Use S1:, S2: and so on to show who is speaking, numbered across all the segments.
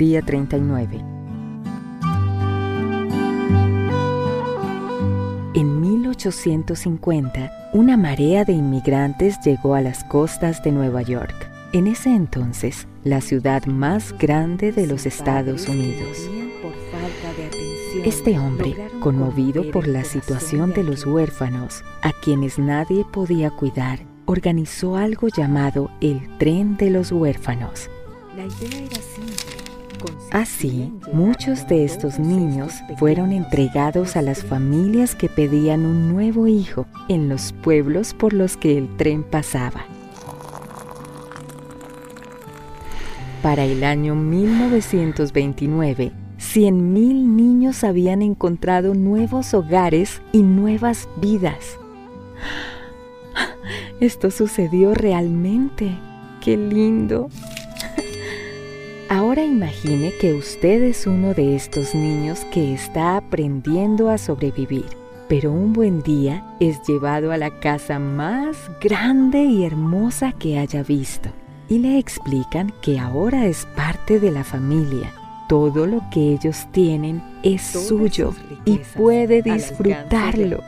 S1: día 39. En 1850, una marea de inmigrantes llegó a las costas de Nueva York. En ese entonces, la ciudad más grande de los Estados Unidos. Este hombre, conmovido por la situación de los huérfanos, a quienes nadie podía cuidar, organizó algo llamado el Tren de los Huérfanos. Así, muchos de estos niños fueron entregados a las familias que pedían un nuevo hijo en los pueblos por los que el tren pasaba. Para el año 1929, 100.000 niños habían encontrado nuevos hogares y nuevas vidas. Esto sucedió realmente. ¡Qué lindo! Ahora imagine que usted es uno de estos niños que está aprendiendo a sobrevivir, pero un buen día es llevado a la casa más grande y hermosa que haya visto y le explican que ahora es parte de la familia. Todo lo que ellos tienen es suyo y puede disfrutarlo.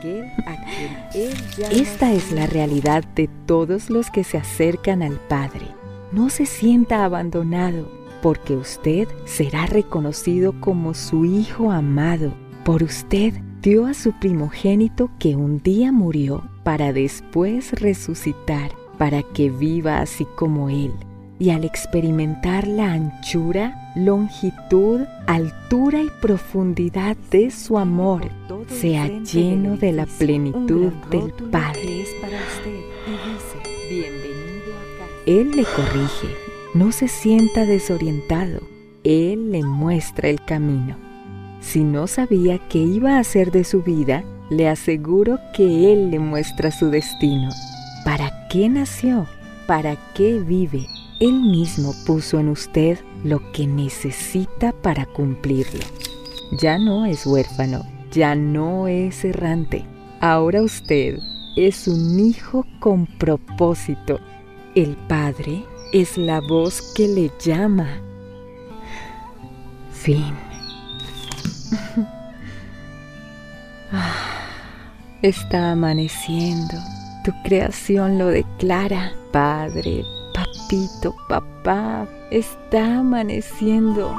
S1: Esta es la realidad de todos los que se acercan al Padre. No se sienta abandonado, porque usted será reconocido como su Hijo amado. Por usted dio a su primogénito que un día murió para después resucitar para que viva así como Él. Y al experimentar la anchura, longitud, altura y profundidad de su amor, sea lleno de la plenitud del Padre. Él le corrige, no se sienta desorientado, Él le muestra el camino. Si no sabía qué iba a hacer de su vida, le aseguro que Él le muestra su destino. ¿Para qué nació? ¿Para qué vive? Él mismo puso en usted lo que necesita para cumplirlo. Ya no es huérfano, ya no es errante. Ahora usted es un hijo con propósito. El Padre es la voz que le llama. Fin. Ah, está amaneciendo. Tu creación lo declara. Padre, papito, papá, está amaneciendo.